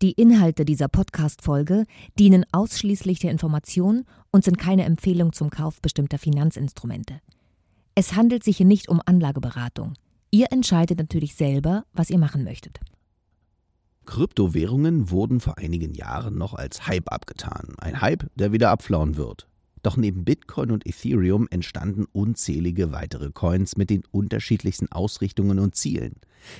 Die Inhalte dieser Podcast-Folge dienen ausschließlich der Information und sind keine Empfehlung zum Kauf bestimmter Finanzinstrumente. Es handelt sich hier nicht um Anlageberatung. Ihr entscheidet natürlich selber, was ihr machen möchtet. Kryptowährungen wurden vor einigen Jahren noch als Hype abgetan. Ein Hype, der wieder abflauen wird. Doch neben Bitcoin und Ethereum entstanden unzählige weitere Coins mit den unterschiedlichsten Ausrichtungen und Zielen.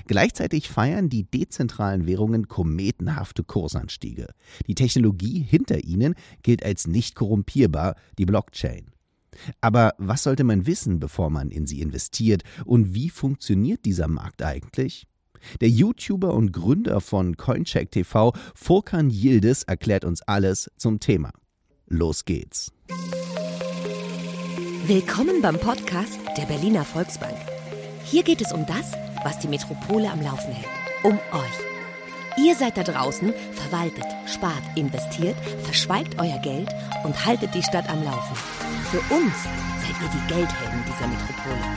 Gleichzeitig feiern die dezentralen Währungen kometenhafte Kursanstiege. Die Technologie hinter ihnen gilt als nicht korrumpierbar, die Blockchain. Aber was sollte man wissen, bevor man in sie investiert und wie funktioniert dieser Markt eigentlich? Der YouTuber und Gründer von Coincheck TV, Furkan Yildiz, erklärt uns alles zum Thema. Los geht's. Willkommen beim Podcast der Berliner Volksbank. Hier geht es um das, was die Metropole am Laufen hält. Um euch. Ihr seid da draußen, verwaltet, spart, investiert, verschweigt euer Geld und haltet die Stadt am Laufen. Für uns seid ihr die Geldhelden dieser Metropole.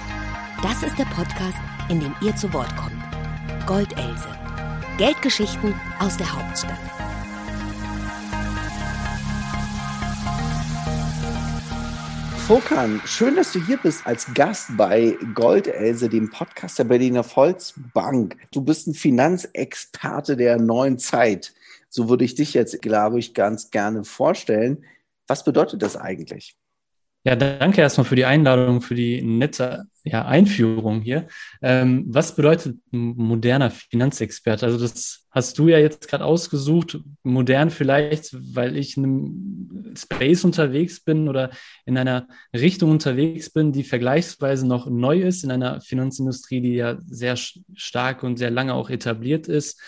Das ist der Podcast, in dem ihr zu Wort kommt. Goldelse. Geldgeschichten aus der Hauptstadt. Fokan, schön, dass du hier bist als Gast bei Goldelse, dem Podcast der Berliner Volksbank. Du bist ein Finanzexperte der neuen Zeit. So würde ich dich jetzt, glaube ich, ganz gerne vorstellen. Was bedeutet das eigentlich? Ja, danke erstmal für die Einladung, für die nette ja, Einführung hier. Ähm, was bedeutet moderner Finanzexperte? Also das hast du ja jetzt gerade ausgesucht. Modern vielleicht, weil ich in einem Space unterwegs bin oder in einer Richtung unterwegs bin, die vergleichsweise noch neu ist, in einer Finanzindustrie, die ja sehr stark und sehr lange auch etabliert ist.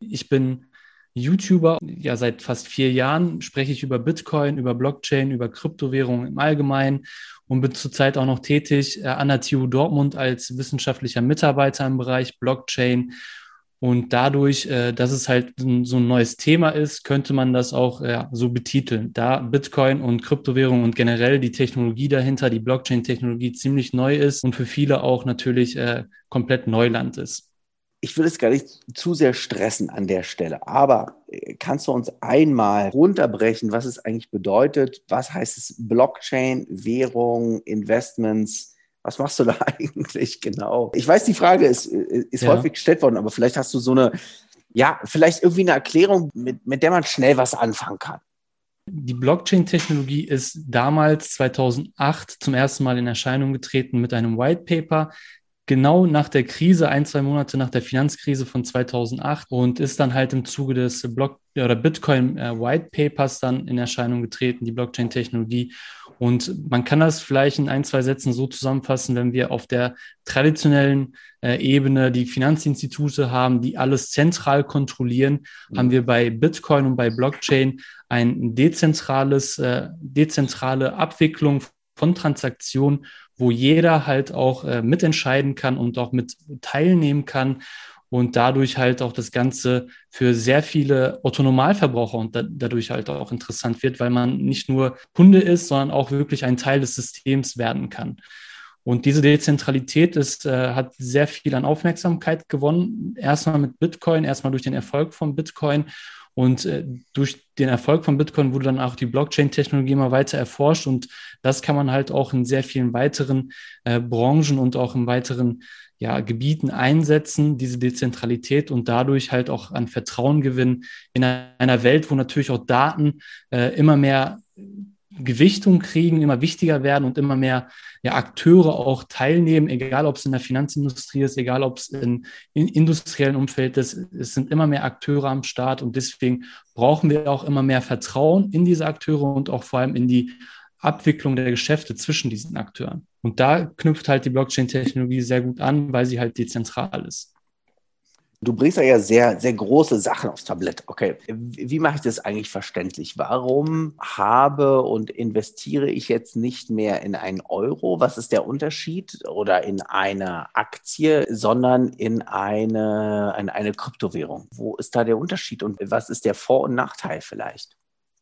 Ich bin YouTuber. Ja, seit fast vier Jahren spreche ich über Bitcoin, über Blockchain, über Kryptowährungen im Allgemeinen und bin zurzeit auch noch tätig äh, an der TU Dortmund als wissenschaftlicher Mitarbeiter im Bereich Blockchain. Und dadurch, äh, dass es halt so ein neues Thema ist, könnte man das auch so betiteln. Da Bitcoin und Kryptowährung und generell die Technologie dahinter, die Blockchain-Technologie ziemlich neu ist und für viele auch natürlich äh, komplett Neuland ist ich will es gar nicht zu sehr stressen an der Stelle, aber äh, kannst du uns einmal runterbrechen, was es eigentlich bedeutet? Was heißt es Blockchain, Währung, Investments? Was machst du da eigentlich genau? Ich weiß, die Frage ist, äh, ist ja. häufig gestellt worden, aber vielleicht hast du so eine, ja, vielleicht irgendwie eine Erklärung, mit, mit der man schnell was anfangen kann. Die Blockchain-Technologie ist damals 2008 zum ersten Mal in Erscheinung getreten mit einem White Paper, genau nach der Krise, ein, zwei Monate nach der Finanzkrise von 2008 und ist dann halt im Zuge des Block oder Bitcoin äh, White Papers dann in Erscheinung getreten, die Blockchain-Technologie. Und man kann das vielleicht in ein, zwei Sätzen so zusammenfassen, wenn wir auf der traditionellen äh, Ebene die Finanzinstitute haben, die alles zentral kontrollieren, mhm. haben wir bei Bitcoin und bei Blockchain ein dezentrales, äh, dezentrale Abwicklung von Transaktionen, wo jeder halt auch äh, mitentscheiden kann und auch mit teilnehmen kann und dadurch halt auch das Ganze für sehr viele Autonomalverbraucher und da, dadurch halt auch interessant wird, weil man nicht nur Kunde ist, sondern auch wirklich ein Teil des Systems werden kann. Und diese Dezentralität ist, äh, hat sehr viel an Aufmerksamkeit gewonnen. Erstmal mit Bitcoin, erstmal durch den Erfolg von Bitcoin und äh, durch den Erfolg von Bitcoin wurde dann auch die Blockchain-Technologie immer weiter erforscht. Und das kann man halt auch in sehr vielen weiteren äh, Branchen und auch in weiteren ja, Gebieten einsetzen, diese Dezentralität und dadurch halt auch an Vertrauen gewinnen. In einer Welt, wo natürlich auch Daten äh, immer mehr Gewichtung kriegen, immer wichtiger werden und immer mehr ja, Akteure auch teilnehmen, egal ob es in der Finanzindustrie ist, egal ob es in, in industriellen Umfeld ist. Es sind immer mehr Akteure am Start und deswegen brauchen wir auch immer mehr Vertrauen in diese Akteure und auch vor allem in die Abwicklung der Geschäfte zwischen diesen Akteuren. Und da knüpft halt die Blockchain-Technologie sehr gut an, weil sie halt dezentral ist. Du bringst ja sehr, sehr große Sachen aufs Tablett. Okay, wie mache ich das eigentlich verständlich? Warum habe und investiere ich jetzt nicht mehr in einen Euro? Was ist der Unterschied? Oder in eine Aktie, sondern in eine, in eine Kryptowährung? Wo ist da der Unterschied und was ist der Vor- und Nachteil vielleicht?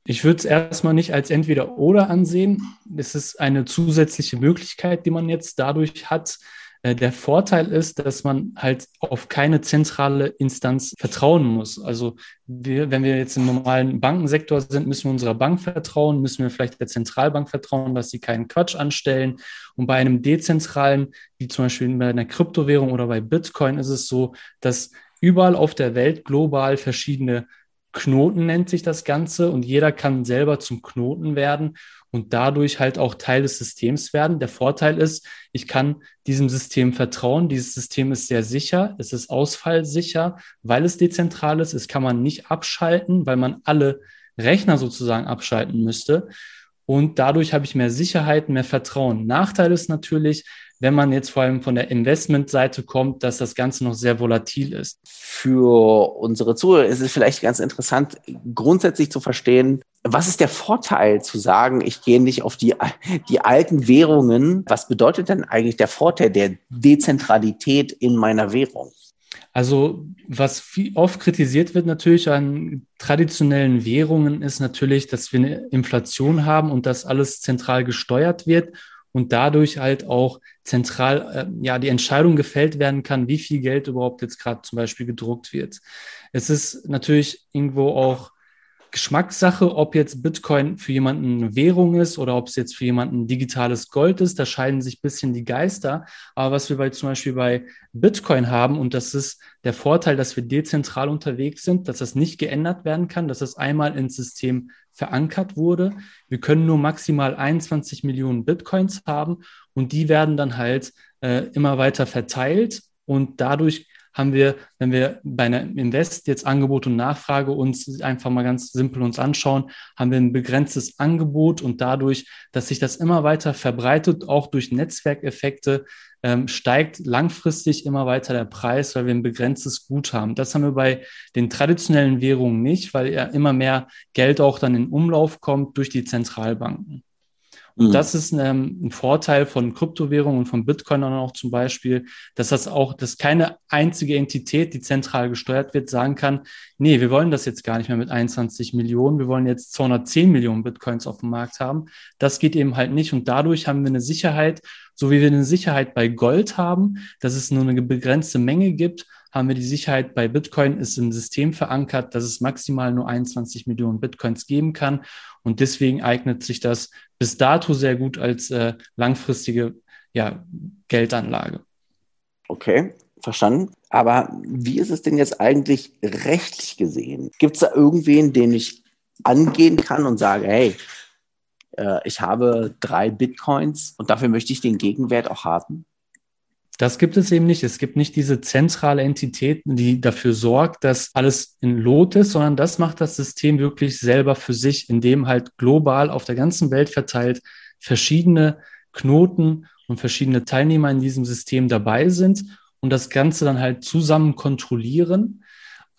Ich würde es erstmal nicht als entweder oder ansehen. Es ist eine zusätzliche Möglichkeit, die man jetzt dadurch hat, der Vorteil ist, dass man halt auf keine zentrale Instanz vertrauen muss. Also wir, wenn wir jetzt im normalen Bankensektor sind, müssen wir unserer Bank vertrauen, müssen wir vielleicht der Zentralbank vertrauen, dass sie keinen Quatsch anstellen. Und bei einem dezentralen, wie zum Beispiel bei einer Kryptowährung oder bei Bitcoin, ist es so, dass überall auf der Welt global verschiedene Knoten nennt sich das Ganze und jeder kann selber zum Knoten werden und dadurch halt auch Teil des Systems werden. Der Vorteil ist, ich kann diesem System vertrauen. Dieses System ist sehr sicher, es ist ausfallsicher, weil es dezentral ist. Es kann man nicht abschalten, weil man alle Rechner sozusagen abschalten müsste. Und dadurch habe ich mehr Sicherheit, mehr Vertrauen. Nachteil ist natürlich, wenn man jetzt vor allem von der Investmentseite kommt, dass das Ganze noch sehr volatil ist. Für unsere Zuhörer ist es vielleicht ganz interessant, grundsätzlich zu verstehen, was ist der Vorteil zu sagen, ich gehe nicht auf die, die alten Währungen? Was bedeutet denn eigentlich der Vorteil der Dezentralität in meiner Währung? Also was oft kritisiert wird natürlich an traditionellen Währungen ist natürlich, dass wir eine Inflation haben und dass alles zentral gesteuert wird und dadurch halt auch zentral äh, ja die Entscheidung gefällt werden kann, wie viel Geld überhaupt jetzt gerade zum Beispiel gedruckt wird. Es ist natürlich irgendwo auch Geschmackssache, ob jetzt Bitcoin für jemanden eine Währung ist oder ob es jetzt für jemanden digitales Gold ist. Da scheiden sich ein bisschen die Geister. Aber was wir bei, zum Beispiel bei Bitcoin haben, und das ist der Vorteil, dass wir dezentral unterwegs sind, dass das nicht geändert werden kann, dass das einmal ins System verankert wurde. Wir können nur maximal 21 Millionen Bitcoins haben und die werden dann halt äh, immer weiter verteilt und dadurch haben wir, wenn wir bei einer Invest jetzt Angebot und Nachfrage uns einfach mal ganz simpel uns anschauen, haben wir ein begrenztes Angebot und dadurch, dass sich das immer weiter verbreitet, auch durch Netzwerkeffekte, ähm, steigt langfristig immer weiter der Preis, weil wir ein begrenztes Gut haben. Das haben wir bei den traditionellen Währungen nicht, weil ja immer mehr Geld auch dann in Umlauf kommt durch die Zentralbanken. Und mhm. das ist ähm, ein Vorteil von Kryptowährungen und von Bitcoin auch zum Beispiel, dass das auch, dass keine einzige Entität, die zentral gesteuert wird, sagen kann, nee, wir wollen das jetzt gar nicht mehr mit 21 Millionen, wir wollen jetzt 210 Millionen Bitcoins auf dem Markt haben. Das geht eben halt nicht. Und dadurch haben wir eine Sicherheit, so wie wir eine Sicherheit bei Gold haben, dass es nur eine begrenzte Menge gibt, haben wir die Sicherheit bei Bitcoin, ist im System verankert, dass es maximal nur 21 Millionen Bitcoins geben kann. Und deswegen eignet sich das bis dato sehr gut als äh, langfristige ja, Geldanlage. Okay, verstanden. Aber wie ist es denn jetzt eigentlich rechtlich gesehen? Gibt es da irgendwen, den ich angehen kann und sage, hey, äh, ich habe drei Bitcoins und dafür möchte ich den Gegenwert auch haben? Das gibt es eben nicht. Es gibt nicht diese zentrale Entität, die dafür sorgt, dass alles in Lot ist, sondern das macht das System wirklich selber für sich, indem halt global auf der ganzen Welt verteilt verschiedene Knoten und verschiedene Teilnehmer in diesem System dabei sind und das Ganze dann halt zusammen kontrollieren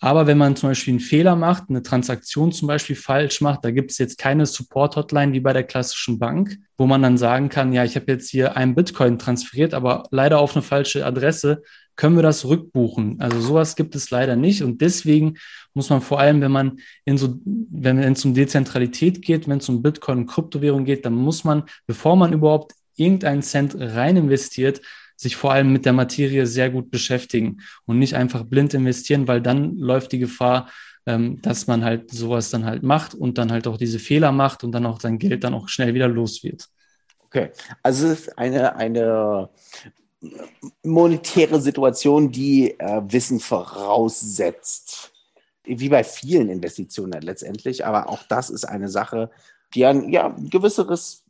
aber wenn man zum Beispiel einen Fehler macht, eine Transaktion zum Beispiel falsch macht, da gibt es jetzt keine Support-Hotline wie bei der klassischen Bank, wo man dann sagen kann, ja, ich habe jetzt hier einen Bitcoin transferiert, aber leider auf eine falsche Adresse, können wir das rückbuchen? Also sowas gibt es leider nicht und deswegen muss man vor allem, wenn man in so, wenn es um Dezentralität geht, wenn es um Bitcoin und Kryptowährung geht, dann muss man, bevor man überhaupt irgendeinen Cent rein investiert, sich vor allem mit der Materie sehr gut beschäftigen und nicht einfach blind investieren, weil dann läuft die Gefahr, ähm, dass man halt sowas dann halt macht und dann halt auch diese Fehler macht und dann auch sein Geld dann auch schnell wieder los wird. Okay, also es ist eine, eine monetäre Situation, die äh, Wissen voraussetzt. Wie bei vielen Investitionen letztendlich, aber auch das ist eine Sache, die ein ja, gewisseres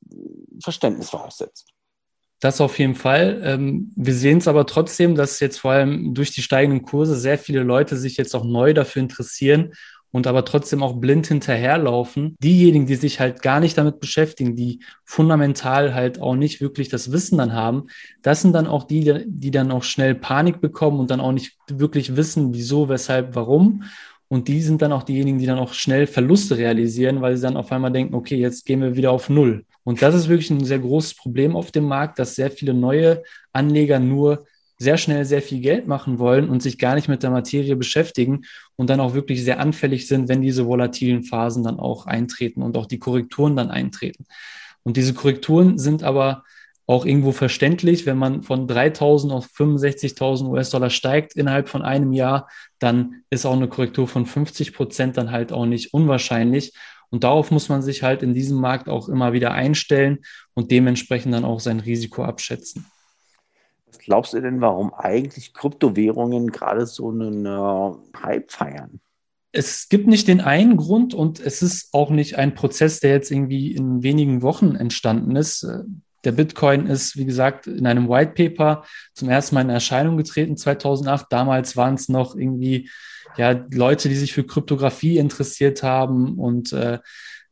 Verständnis voraussetzt. Das auf jeden Fall. Ähm, wir sehen es aber trotzdem, dass jetzt vor allem durch die steigenden Kurse sehr viele Leute sich jetzt auch neu dafür interessieren und aber trotzdem auch blind hinterherlaufen. Diejenigen, die sich halt gar nicht damit beschäftigen, die fundamental halt auch nicht wirklich das Wissen dann haben, das sind dann auch die, die dann auch schnell Panik bekommen und dann auch nicht wirklich wissen, wieso, weshalb, warum. Und die sind dann auch diejenigen, die dann auch schnell Verluste realisieren, weil sie dann auf einmal denken, okay, jetzt gehen wir wieder auf Null. Und das ist wirklich ein sehr großes Problem auf dem Markt, dass sehr viele neue Anleger nur sehr schnell sehr viel Geld machen wollen und sich gar nicht mit der Materie beschäftigen und dann auch wirklich sehr anfällig sind, wenn diese volatilen Phasen dann auch eintreten und auch die Korrekturen dann eintreten. Und diese Korrekturen sind aber auch irgendwo verständlich, wenn man von 3.000 auf 65.000 US-Dollar steigt innerhalb von einem Jahr, dann ist auch eine Korrektur von 50 Prozent dann halt auch nicht unwahrscheinlich. Und darauf muss man sich halt in diesem Markt auch immer wieder einstellen und dementsprechend dann auch sein Risiko abschätzen. Was glaubst du denn, warum eigentlich Kryptowährungen gerade so einen äh, Hype feiern? Es gibt nicht den einen Grund und es ist auch nicht ein Prozess, der jetzt irgendwie in wenigen Wochen entstanden ist. Der Bitcoin ist, wie gesagt, in einem White Paper zum ersten Mal in Erscheinung getreten 2008. Damals waren es noch irgendwie ja Leute, die sich für Kryptographie interessiert haben und äh,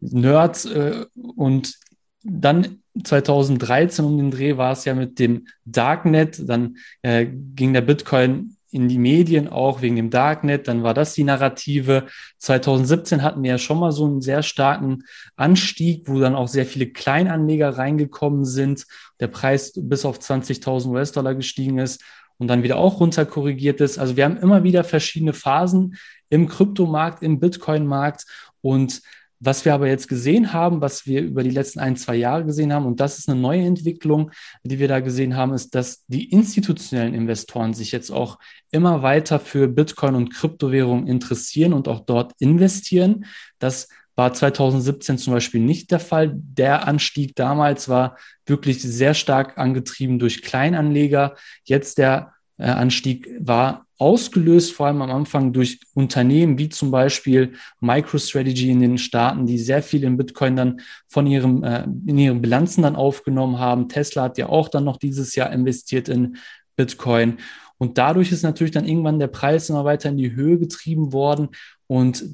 Nerds äh, und dann 2013 um den Dreh war es ja mit dem Darknet, dann äh, ging der Bitcoin in die Medien auch wegen dem Darknet, dann war das die Narrative. 2017 hatten wir ja schon mal so einen sehr starken Anstieg, wo dann auch sehr viele Kleinanleger reingekommen sind, der Preis bis auf 20.000 US-Dollar gestiegen ist und dann wieder auch runter korrigiert ist. Also wir haben immer wieder verschiedene Phasen im Kryptomarkt, im Bitcoin-Markt und was wir aber jetzt gesehen haben, was wir über die letzten ein, zwei Jahre gesehen haben, und das ist eine neue Entwicklung, die wir da gesehen haben, ist, dass die institutionellen Investoren sich jetzt auch immer weiter für Bitcoin und Kryptowährungen interessieren und auch dort investieren. Das war 2017 zum Beispiel nicht der Fall. Der Anstieg damals war wirklich sehr stark angetrieben durch Kleinanleger. Jetzt der äh, Anstieg war ausgelöst, vor allem am Anfang durch Unternehmen wie zum Beispiel MicroStrategy in den Staaten, die sehr viel in Bitcoin dann von ihrem, äh, in ihren Bilanzen dann aufgenommen haben. Tesla hat ja auch dann noch dieses Jahr investiert in Bitcoin. Und dadurch ist natürlich dann irgendwann der Preis immer weiter in die Höhe getrieben worden. Und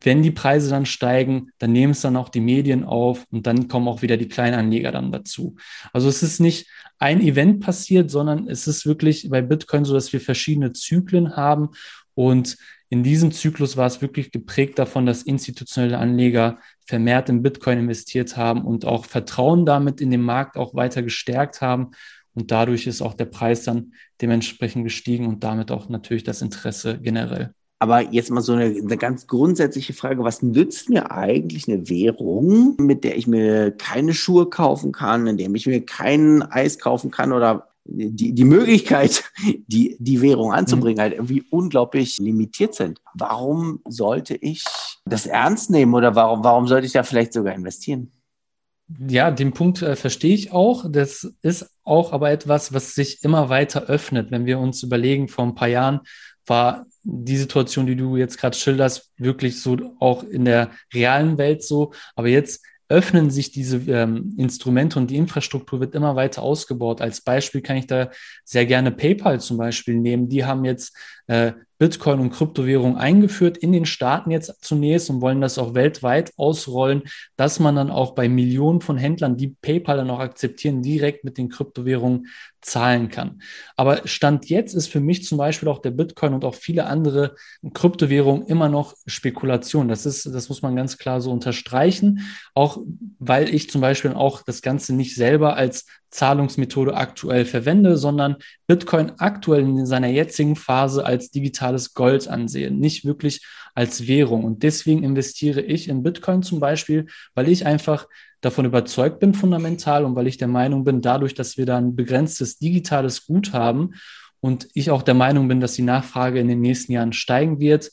wenn die Preise dann steigen, dann nehmen es dann auch die Medien auf und dann kommen auch wieder die Kleinanleger dann dazu. Also es ist nicht ein Event passiert, sondern es ist wirklich bei Bitcoin so, dass wir verschiedene Zyklen haben und in diesem Zyklus war es wirklich geprägt davon, dass institutionelle Anleger vermehrt in Bitcoin investiert haben und auch Vertrauen damit in den Markt auch weiter gestärkt haben. Und dadurch ist auch der Preis dann dementsprechend gestiegen und damit auch natürlich das Interesse generell. Aber jetzt mal so eine, eine, ganz grundsätzliche Frage, was nützt mir eigentlich eine Währung, mit der ich mir keine Schuhe kaufen kann, in der ich mir kein Eis kaufen kann oder die, die Möglichkeit, die, die Währung anzubringen, mhm. halt irgendwie unglaublich limitiert sind. Warum sollte ich das ernst nehmen oder warum, warum sollte ich da vielleicht sogar investieren? Ja, den Punkt äh, verstehe ich auch. Das ist auch aber etwas, was sich immer weiter öffnet. Wenn wir uns überlegen, vor ein paar Jahren war die Situation, die du jetzt gerade schilderst, wirklich so auch in der realen Welt so. Aber jetzt öffnen sich diese ähm, Instrumente und die Infrastruktur wird immer weiter ausgebaut. Als Beispiel kann ich da sehr gerne PayPal zum Beispiel nehmen. Die haben jetzt äh, Bitcoin und Kryptowährung eingeführt in den Staaten jetzt zunächst und wollen das auch weltweit ausrollen, dass man dann auch bei Millionen von Händlern, die PayPal dann auch akzeptieren, direkt mit den Kryptowährungen zahlen kann. Aber Stand jetzt ist für mich zum Beispiel auch der Bitcoin und auch viele andere Kryptowährungen immer noch Spekulation. Das ist, das muss man ganz klar so unterstreichen. Auch weil ich zum Beispiel auch das Ganze nicht selber als Zahlungsmethode aktuell verwende, sondern Bitcoin aktuell in seiner jetzigen Phase als digitales Gold ansehen, nicht wirklich als Währung. Und deswegen investiere ich in Bitcoin zum Beispiel, weil ich einfach davon überzeugt bin, fundamental, und weil ich der Meinung bin, dadurch, dass wir da ein begrenztes digitales Gut haben und ich auch der Meinung bin, dass die Nachfrage in den nächsten Jahren steigen wird,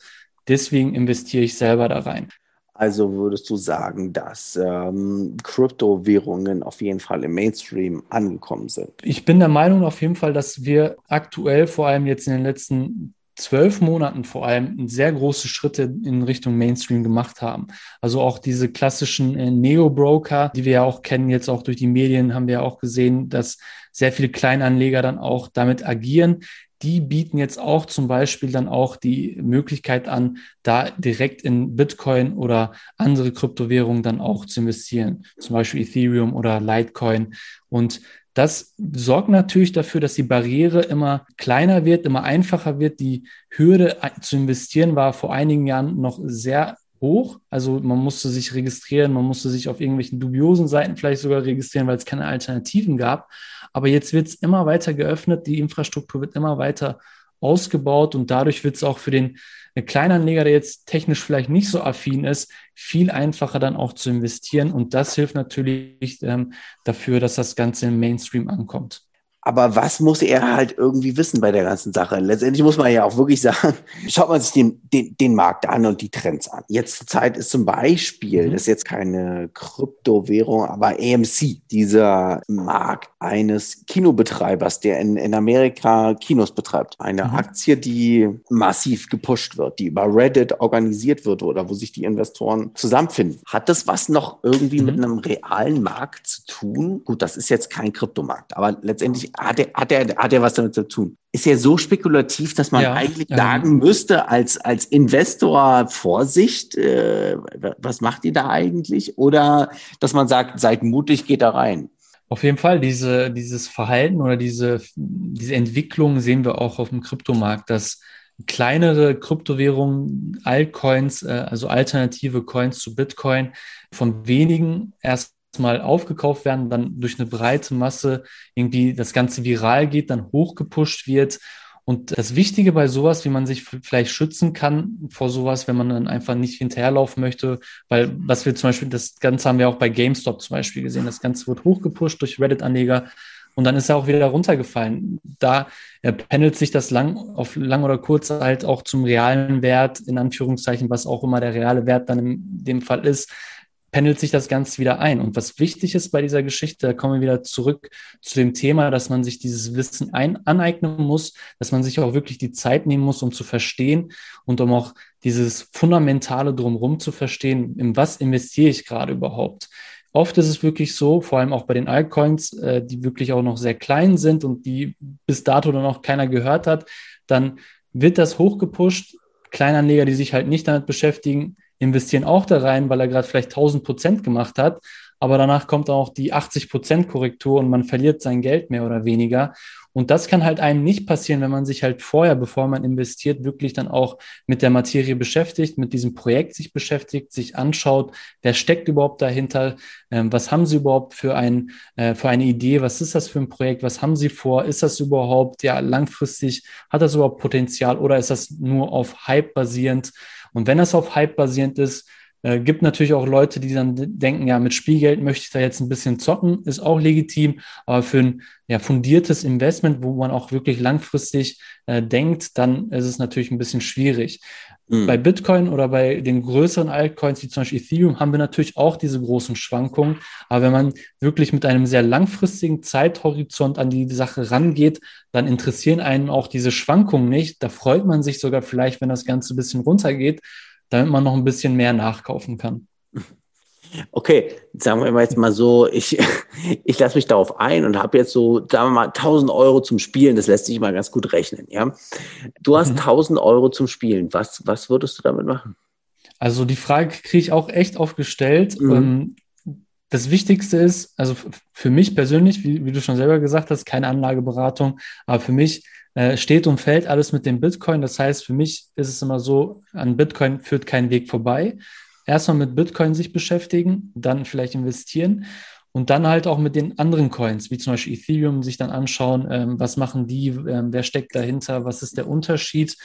deswegen investiere ich selber da rein. Also würdest du sagen, dass ähm, Kryptowährungen auf jeden Fall im Mainstream angekommen sind? Ich bin der Meinung auf jeden Fall, dass wir aktuell, vor allem jetzt in den letzten zwölf Monaten vor allem sehr große Schritte in Richtung Mainstream gemacht haben. Also auch diese klassischen äh, Neo-Broker, die wir ja auch kennen, jetzt auch durch die Medien haben wir ja auch gesehen, dass sehr viele Kleinanleger dann auch damit agieren die bieten jetzt auch zum Beispiel dann auch die Möglichkeit an, da direkt in Bitcoin oder andere Kryptowährungen dann auch zu investieren, zum Beispiel Ethereum oder Litecoin. Und das sorgt natürlich dafür, dass die Barriere immer kleiner wird, immer einfacher wird. Die Hürde zu investieren war vor einigen Jahren noch sehr hoch. Also man musste sich registrieren, man musste sich auf irgendwelchen dubiosen Seiten vielleicht sogar registrieren, weil es keine Alternativen gab. Aber jetzt wird es immer weiter geöffnet, die Infrastruktur wird immer weiter ausgebaut und dadurch wird es auch für den Kleinanleger, der jetzt technisch vielleicht nicht so affin ist, viel einfacher dann auch zu investieren. Und das hilft natürlich ähm, dafür, dass das Ganze im Mainstream ankommt. Aber was muss er halt irgendwie wissen bei der ganzen Sache? Letztendlich muss man ja auch wirklich sagen, schaut man sich den, den, den Markt an und die Trends an. Jetzt zur Zeit ist zum Beispiel, mhm. das ist jetzt keine Kryptowährung, aber AMC, dieser Markt eines Kinobetreibers, der in, in Amerika Kinos betreibt. Eine mhm. Aktie, die massiv gepusht wird, die über Reddit organisiert wird oder wo sich die Investoren zusammenfinden. Hat das was noch irgendwie mhm. mit einem realen Markt zu tun? Gut, das ist jetzt kein Kryptomarkt, aber letztendlich hat er, hat er, hat er was damit zu tun? Ist er so spekulativ, dass man ja, eigentlich ähm, sagen müsste, als, als Investor Vorsicht, äh, was macht ihr da eigentlich? Oder dass man sagt, seid mutig, geht da rein? Auf jeden Fall, diese, dieses Verhalten oder diese, diese Entwicklung sehen wir auch auf dem Kryptomarkt, dass kleinere Kryptowährungen, Altcoins, äh, also alternative Coins zu Bitcoin, von wenigen erst mal aufgekauft werden, dann durch eine breite Masse irgendwie das Ganze viral geht, dann hochgepusht wird. Und das Wichtige bei sowas, wie man sich vielleicht schützen kann vor sowas, wenn man dann einfach nicht hinterherlaufen möchte, weil was wir zum Beispiel, das Ganze haben wir auch bei GameStop zum Beispiel gesehen, das Ganze wird hochgepusht durch Reddit-Anleger und dann ist er auch wieder runtergefallen. Da äh, pendelt sich das lang auf lang oder kurz halt auch zum realen Wert, in Anführungszeichen, was auch immer der reale Wert dann in dem Fall ist pendelt sich das Ganze wieder ein. Und was wichtig ist bei dieser Geschichte, da kommen wir wieder zurück zu dem Thema, dass man sich dieses Wissen ein aneignen muss, dass man sich auch wirklich die Zeit nehmen muss, um zu verstehen und um auch dieses Fundamentale drumherum zu verstehen, in was investiere ich gerade überhaupt. Oft ist es wirklich so, vor allem auch bei den Altcoins, äh, die wirklich auch noch sehr klein sind und die bis dato dann auch keiner gehört hat, dann wird das hochgepusht. Kleinanleger, die sich halt nicht damit beschäftigen, investieren auch da rein, weil er gerade vielleicht 1000 Prozent gemacht hat. Aber danach kommt auch die 80 Prozent Korrektur und man verliert sein Geld mehr oder weniger. Und das kann halt einem nicht passieren, wenn man sich halt vorher, bevor man investiert, wirklich dann auch mit der Materie beschäftigt, mit diesem Projekt sich beschäftigt, sich anschaut, wer steckt überhaupt dahinter, ähm, was haben sie überhaupt für, ein, äh, für eine Idee, was ist das für ein Projekt, was haben sie vor, ist das überhaupt ja langfristig, hat das überhaupt Potenzial oder ist das nur auf Hype basierend? Und wenn das auf Hype basierend ist, äh, gibt natürlich auch Leute, die dann denken, ja, mit Spielgeld möchte ich da jetzt ein bisschen zocken, ist auch legitim, aber für ein ja, fundiertes Investment, wo man auch wirklich langfristig äh, denkt, dann ist es natürlich ein bisschen schwierig. Mhm. Bei Bitcoin oder bei den größeren Altcoins, wie zum Beispiel Ethereum, haben wir natürlich auch diese großen Schwankungen. Aber wenn man wirklich mit einem sehr langfristigen Zeithorizont an die Sache rangeht, dann interessieren einen auch diese Schwankungen nicht. Da freut man sich sogar vielleicht, wenn das Ganze ein bisschen runtergeht, damit man noch ein bisschen mehr nachkaufen kann. Okay, sagen wir jetzt mal so, ich, ich lasse mich darauf ein und habe jetzt so, sagen wir mal, 1000 Euro zum Spielen. Das lässt sich mal ganz gut rechnen. Ja, Du hast mhm. 1000 Euro zum Spielen. Was, was würdest du damit machen? Also die Frage kriege ich auch echt oft gestellt. Mhm. Das Wichtigste ist, also für mich persönlich, wie, wie, du schon selber gesagt hast, keine Anlageberatung, aber für mich äh, steht und fällt alles mit dem Bitcoin. Das heißt, für mich ist es immer so, an Bitcoin führt kein Weg vorbei erstmal mit Bitcoin sich beschäftigen, dann vielleicht investieren und dann halt auch mit den anderen Coins, wie zum Beispiel Ethereum, sich dann anschauen, ähm, was machen die, ähm, wer steckt dahinter, was ist der Unterschied.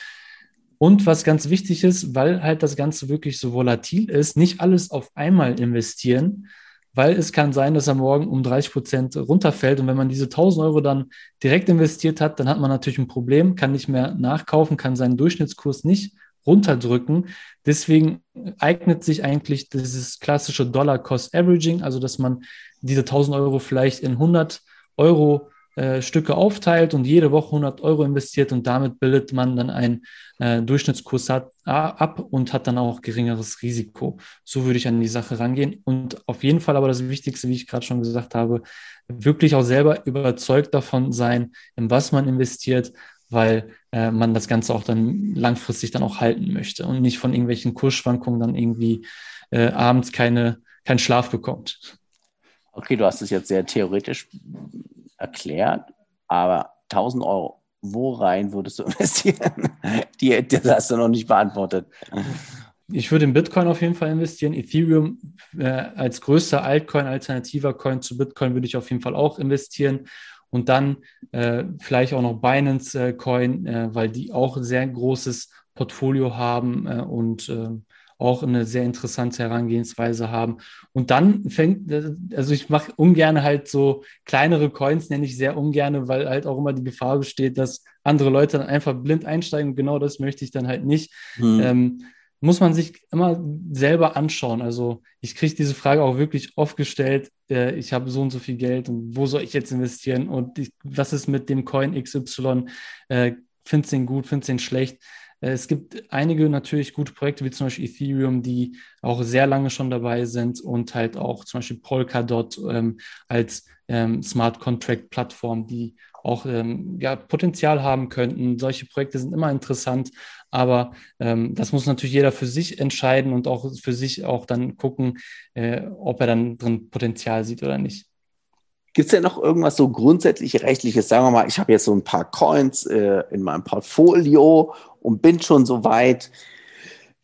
Und was ganz wichtig ist, weil halt das Ganze wirklich so volatil ist, nicht alles auf einmal investieren, weil es kann sein, dass er morgen um 30 Prozent runterfällt. Und wenn man diese 1000 Euro dann direkt investiert hat, dann hat man natürlich ein Problem, kann nicht mehr nachkaufen, kann seinen Durchschnittskurs nicht runterdrücken. Deswegen eignet sich eigentlich dieses klassische Dollar-Cost-Averaging, also dass man diese 1000 Euro vielleicht in 100 Euro äh, Stücke aufteilt und jede Woche 100 Euro investiert und damit bildet man dann einen äh, Durchschnittskurs hat, ab und hat dann auch geringeres Risiko. So würde ich an die Sache rangehen und auf jeden Fall aber das Wichtigste, wie ich gerade schon gesagt habe, wirklich auch selber überzeugt davon sein, in was man investiert, weil äh, man das Ganze auch dann langfristig dann auch halten möchte und nicht von irgendwelchen Kursschwankungen dann irgendwie äh, abends keine, keinen Schlaf bekommt. Okay, du hast es jetzt sehr theoretisch erklärt, aber 1000 Euro, wo rein würdest du investieren? Die, das hast du noch nicht beantwortet. Ich würde in Bitcoin auf jeden Fall investieren. Ethereum äh, als größter Altcoin, alternativer Coin zu Bitcoin würde ich auf jeden Fall auch investieren. Und dann äh, vielleicht auch noch Binance äh, Coin, äh, weil die auch ein sehr großes Portfolio haben äh, und äh, auch eine sehr interessante Herangehensweise haben. Und dann fängt, also ich mache ungern halt so kleinere Coins, nenne ich sehr ungern, weil halt auch immer die Gefahr besteht, dass andere Leute dann einfach blind einsteigen. Genau das möchte ich dann halt nicht. Hm. Ähm, muss man sich immer selber anschauen. Also ich kriege diese Frage auch wirklich oft gestellt. Äh, ich habe so und so viel Geld und wo soll ich jetzt investieren und ich, was ist mit dem Coin XY? Äh, findest den gut, findest den schlecht? Äh, es gibt einige natürlich gute Projekte, wie zum Beispiel Ethereum, die auch sehr lange schon dabei sind und halt auch zum Beispiel Polkadot ähm, als ähm, Smart Contract Plattform, die auch ähm, ja, Potenzial haben könnten. Solche Projekte sind immer interessant, aber ähm, das muss natürlich jeder für sich entscheiden und auch für sich auch dann gucken, äh, ob er dann drin Potenzial sieht oder nicht. Gibt es denn noch irgendwas so grundsätzlich rechtliches? Sagen wir mal, ich habe jetzt so ein paar Coins äh, in meinem Portfolio und bin schon so weit.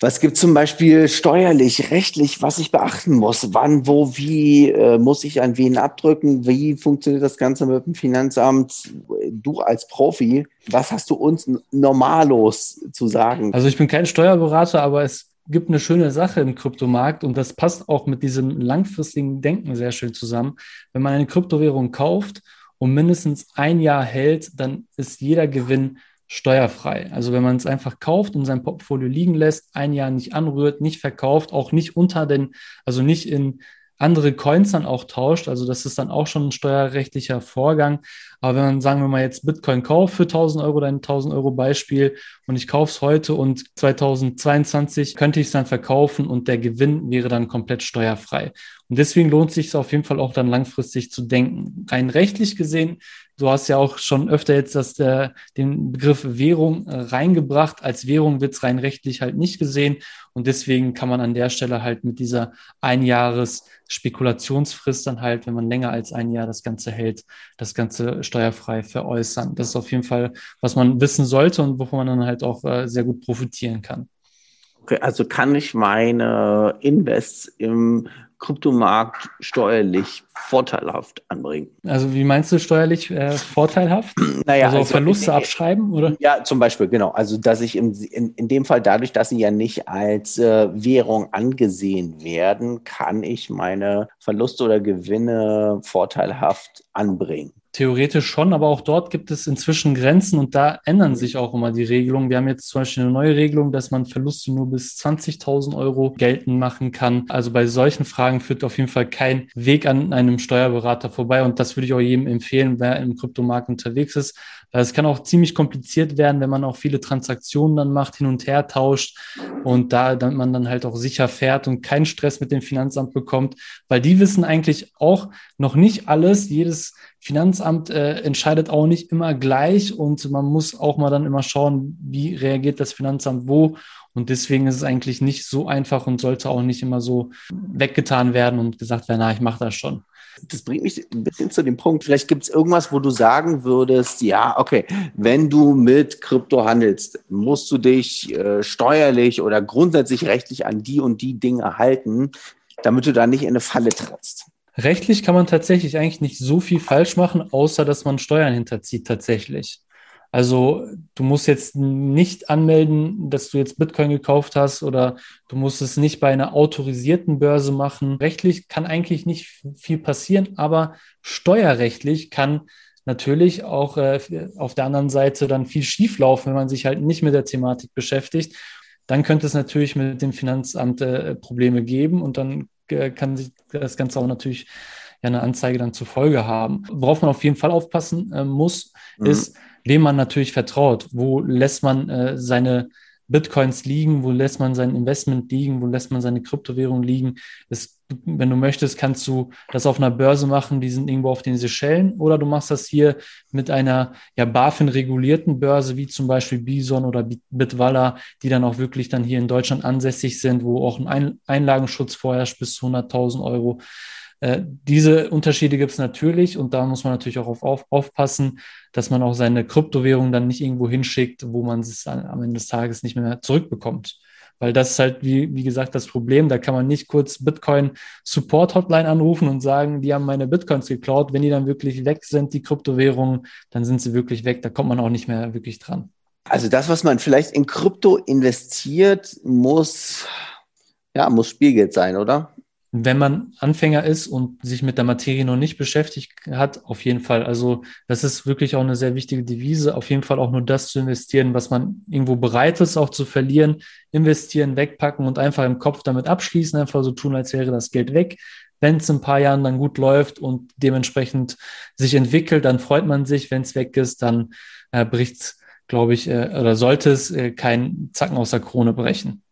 Was gibt zum Beispiel steuerlich, rechtlich, was ich beachten muss? Wann, wo, wie äh, muss ich an wen abdrücken? Wie funktioniert das Ganze mit dem Finanzamt? Du als Profi, was hast du uns normalos zu sagen? Also ich bin kein Steuerberater, aber es gibt eine schöne Sache im Kryptomarkt und das passt auch mit diesem langfristigen Denken sehr schön zusammen. Wenn man eine Kryptowährung kauft und mindestens ein Jahr hält, dann ist jeder Gewinn steuerfrei. Also wenn man es einfach kauft und sein Portfolio liegen lässt, ein Jahr nicht anrührt, nicht verkauft, auch nicht unter den, also nicht in andere Coins dann auch tauscht. Also das ist dann auch schon ein steuerrechtlicher Vorgang. Aber wenn man, sagen wir mal, jetzt Bitcoin kauft für 1000 Euro, dein 1000 Euro Beispiel, und ich kaufe es heute und 2022 könnte ich es dann verkaufen und der Gewinn wäre dann komplett steuerfrei. Und deswegen lohnt es sich auf jeden Fall auch dann langfristig zu denken. Rein rechtlich gesehen, du hast ja auch schon öfter jetzt das, äh, den Begriff Währung äh, reingebracht. Als Währung wird es rein rechtlich halt nicht gesehen. Und deswegen kann man an der Stelle halt mit dieser Einjahres Spekulationsfrist dann halt, wenn man länger als ein Jahr das Ganze hält, das Ganze steuerfrei veräußern. Das ist auf jeden Fall, was man wissen sollte und wovon man dann halt auch äh, sehr gut profitieren kann. Okay, also kann ich meine Invests im Kryptomarkt steuerlich vorteilhaft anbringen. Also wie meinst du steuerlich äh, vorteilhaft? Naja, also, also Verluste in, abschreiben, oder? Ja, zum Beispiel, genau. Also dass ich im, in, in dem Fall dadurch, dass sie ja nicht als äh, Währung angesehen werden, kann ich meine Verluste oder Gewinne vorteilhaft anbringen. Theoretisch schon, aber auch dort gibt es inzwischen Grenzen und da ändern sich auch immer die Regelungen. Wir haben jetzt zum Beispiel eine neue Regelung, dass man Verluste nur bis 20.000 Euro geltend machen kann. Also bei solchen Fragen führt auf jeden Fall kein Weg an einem Steuerberater vorbei und das würde ich auch jedem empfehlen, wer im Kryptomarkt unterwegs ist. Es kann auch ziemlich kompliziert werden, wenn man auch viele Transaktionen dann macht, hin und her tauscht und da dann man dann halt auch sicher fährt und keinen Stress mit dem Finanzamt bekommt, weil die wissen eigentlich auch noch nicht alles. Jedes Finanzamt äh, entscheidet auch nicht immer gleich und man muss auch mal dann immer schauen, wie reagiert das Finanzamt wo. Und deswegen ist es eigentlich nicht so einfach und sollte auch nicht immer so weggetan werden und gesagt werden, na, ich mache das schon. Das bringt mich ein bisschen zu dem Punkt. Vielleicht gibt es irgendwas, wo du sagen würdest, ja, okay, wenn du mit Krypto handelst, musst du dich äh, steuerlich oder grundsätzlich rechtlich an die und die Dinge halten, damit du da nicht in eine Falle trittst. Rechtlich kann man tatsächlich eigentlich nicht so viel falsch machen, außer dass man Steuern hinterzieht tatsächlich. Also du musst jetzt nicht anmelden, dass du jetzt Bitcoin gekauft hast oder du musst es nicht bei einer autorisierten Börse machen. Rechtlich kann eigentlich nicht viel passieren, aber steuerrechtlich kann natürlich auch äh, auf der anderen Seite dann viel schieflaufen, wenn man sich halt nicht mit der Thematik beschäftigt. Dann könnte es natürlich mit dem Finanzamt äh, Probleme geben und dann kann sich das Ganze auch natürlich ja eine Anzeige dann zur Folge haben. Worauf man auf jeden Fall aufpassen äh, muss, mhm. ist, wem man natürlich vertraut. Wo lässt man äh, seine Bitcoins liegen, wo lässt man sein Investment liegen, wo lässt man seine Kryptowährung liegen. Es, wenn du möchtest, kannst du das auf einer Börse machen, die sind irgendwo auf den Seychellen, oder du machst das hier mit einer ja, BaFin-regulierten Börse, wie zum Beispiel Bison oder Bitwalla, die dann auch wirklich dann hier in Deutschland ansässig sind, wo auch ein Einlagenschutz vorherrscht bis zu 100.000 Euro. Äh, diese Unterschiede gibt es natürlich und da muss man natürlich auch auf, auf, aufpassen, dass man auch seine Kryptowährung dann nicht irgendwo hinschickt, wo man es am Ende des Tages nicht mehr zurückbekommt Weil das ist halt, wie, wie gesagt, das Problem. Da kann man nicht kurz Bitcoin Support Hotline anrufen und sagen, die haben meine Bitcoins geklaut. Wenn die dann wirklich weg sind, die Kryptowährungen, dann sind sie wirklich weg. Da kommt man auch nicht mehr wirklich dran. Also das, was man vielleicht in Krypto investiert, muss, ja, muss Spielgeld sein, oder? Wenn man Anfänger ist und sich mit der Materie noch nicht beschäftigt hat, auf jeden Fall. Also das ist wirklich auch eine sehr wichtige Devise. Auf jeden Fall auch nur das zu investieren, was man irgendwo bereit ist, auch zu verlieren. Investieren, wegpacken und einfach im Kopf damit abschließen. Einfach so tun, als wäre das Geld weg. Wenn es in ein paar Jahren dann gut läuft und dementsprechend sich entwickelt, dann freut man sich. Wenn es weg ist, dann äh, bricht es, glaube ich, äh, oder sollte es äh, keinen Zacken aus der Krone brechen.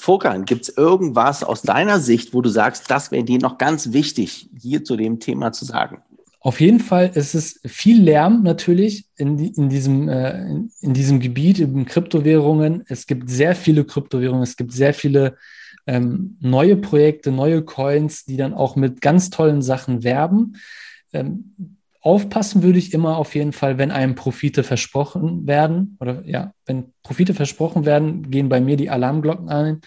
Fokan, gibt es irgendwas aus deiner Sicht, wo du sagst, das wäre dir noch ganz wichtig, hier zu dem Thema zu sagen? Auf jeden Fall ist es viel Lärm natürlich in, in, diesem, äh, in, in, diesem Gebiet, in Kryptowährungen. Es gibt sehr viele Kryptowährungen, es gibt sehr viele ähm, neue Projekte, neue Coins, die dann auch mit ganz tollen Sachen werben. Ähm, aufpassen würde ich immer auf jeden Fall, wenn einem Profite versprochen werden oder ja, wenn Profite versprochen werden, gehen bei mir die Alarmglocken an,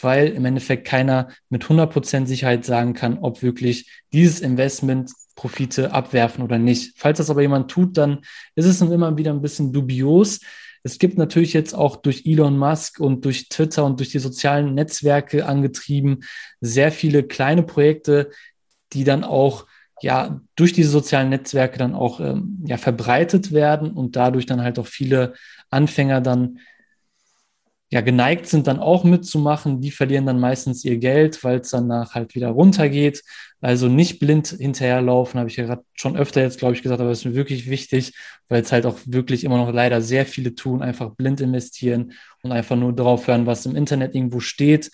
weil im Endeffekt keiner mit 100% Sicherheit sagen kann, ob wirklich dieses Investment Profite abwerfen oder nicht. Falls das aber jemand tut, dann ist es immer wieder ein bisschen dubios. Es gibt natürlich jetzt auch durch Elon Musk und durch Twitter und durch die sozialen Netzwerke angetrieben sehr viele kleine Projekte, die dann auch ja durch diese sozialen Netzwerke dann auch ähm, ja verbreitet werden und dadurch dann halt auch viele Anfänger dann ja geneigt sind, dann auch mitzumachen. Die verlieren dann meistens ihr Geld, weil es danach halt wieder runtergeht. Also nicht blind hinterherlaufen, habe ich ja gerade schon öfter jetzt, glaube ich, gesagt, aber das ist mir wirklich wichtig, weil es halt auch wirklich immer noch leider sehr viele tun, einfach blind investieren und einfach nur darauf hören, was im Internet irgendwo steht.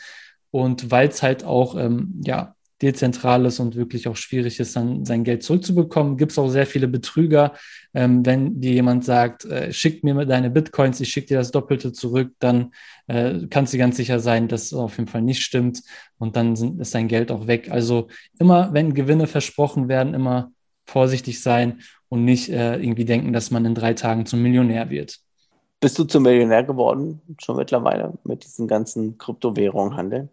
Und weil es halt auch ähm, ja dezentral ist und wirklich auch schwierig ist, dann sein Geld zurückzubekommen. Gibt es auch sehr viele Betrüger. Ähm, wenn dir jemand sagt, äh, schick mir deine Bitcoins, ich schicke dir das Doppelte zurück, dann äh, kannst du ganz sicher sein, dass es auf jeden Fall nicht stimmt und dann sind, ist dein Geld auch weg. Also immer, wenn Gewinne versprochen werden, immer vorsichtig sein und nicht äh, irgendwie denken, dass man in drei Tagen zum Millionär wird. Bist du zum Millionär geworden, schon mittlerweile mit diesen ganzen Kryptowährungen handeln?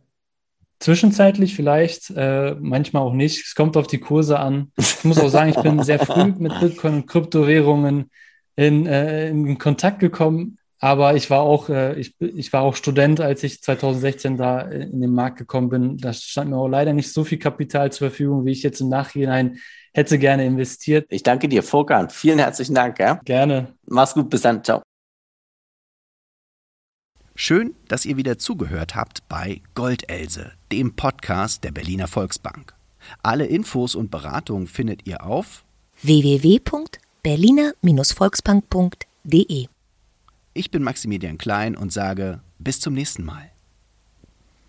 Zwischenzeitlich vielleicht, äh, manchmal auch nicht. Es kommt auf die Kurse an. Ich muss auch sagen, ich bin sehr früh mit Bitcoin und Kryptowährungen in, äh, in Kontakt gekommen. Aber ich war auch, äh, ich, ich war auch Student, als ich 2016 da in den Markt gekommen bin. Da stand mir auch leider nicht so viel Kapital zur Verfügung, wie ich jetzt im Nachhinein hätte gerne investiert. Ich danke dir, Vorkan. Vielen herzlichen Dank. Ja? Gerne. Mach's gut, bis dann. Ciao. Schön, dass ihr wieder zugehört habt bei Goldelse, dem Podcast der Berliner Volksbank. Alle Infos und Beratungen findet ihr auf www.berliner-volksbank.de. Ich bin Maximilian Klein und sage bis zum nächsten Mal.